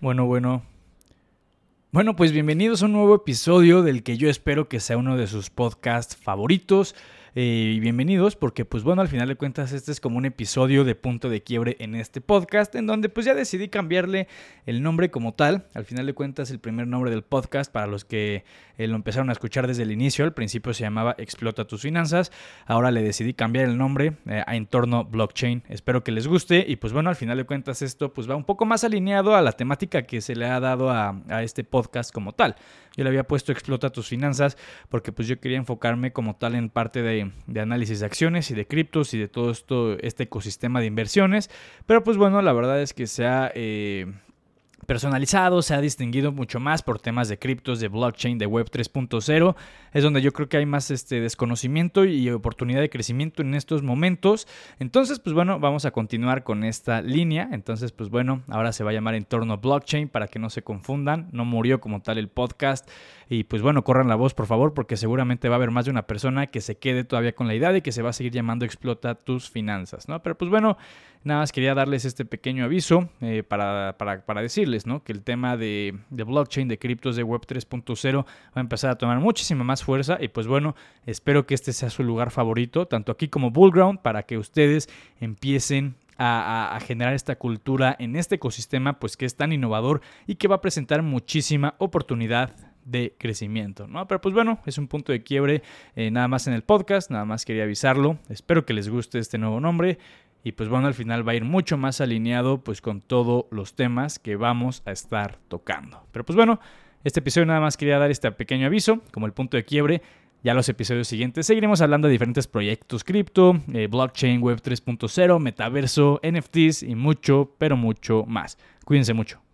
Bueno, bueno. Bueno, pues bienvenidos a un nuevo episodio del que yo espero que sea uno de sus podcasts favoritos. Eh, y bienvenidos porque pues bueno, al final de cuentas este es como un episodio de punto de quiebre en este podcast en donde pues ya decidí cambiarle el nombre como tal. Al final de cuentas el primer nombre del podcast para los que eh, lo empezaron a escuchar desde el inicio, al principio se llamaba Explota tus finanzas, ahora le decidí cambiar el nombre eh, a Entorno Blockchain. Espero que les guste y pues bueno, al final de cuentas esto pues va un poco más alineado a la temática que se le ha dado a, a este podcast como tal. Yo le había puesto Explota tus finanzas porque pues yo quería enfocarme como tal en parte de, análisis de acciones y de criptos y de todo esto, este ecosistema de inversiones. Pero pues bueno, la verdad es que se ha... Eh, personalizado, se ha distinguido mucho más por temas de criptos, de blockchain, de web 3.0. Es donde yo creo que hay más este desconocimiento y oportunidad de crecimiento en estos momentos. Entonces, pues bueno, vamos a continuar con esta línea. Entonces, pues bueno, ahora se va a llamar entorno blockchain para que no se confundan. No murió como tal el podcast. Y pues bueno, corran la voz por favor porque seguramente va a haber más de una persona que se quede todavía con la idea de que se va a seguir llamando explota tus finanzas, ¿no? Pero pues bueno, nada más quería darles este pequeño aviso eh, para, para, decirles, ¿no? Que el tema de, blockchain, de criptos, de web 3.0 va a empezar a tomar muchísima más fuerza y pues bueno, espero que este sea su lugar favorito, tanto aquí como Bullground, para que ustedes empiecen a, a, generar esta cultura en este ecosistema, pues que es tan innovador y que va a presentar muchísima oportunidad de crecimiento, ¿no? Pero pues bueno, es un punto de quiebre eh, nada más en el podcast, nada más quería avisarlo, espero que les guste este nuevo nombre y pues bueno, al final va a ir mucho más alineado pues con todos los temas que vamos a estar tocando. Pero pues bueno, este episodio nada más quería dar este pequeño aviso como el punto de quiebre. Ya los episodios siguientes seguiremos hablando de diferentes proyectos cripto, eh, blockchain, web 3.0, metaverso, NFTs y mucho, pero mucho más. Cuídense mucho.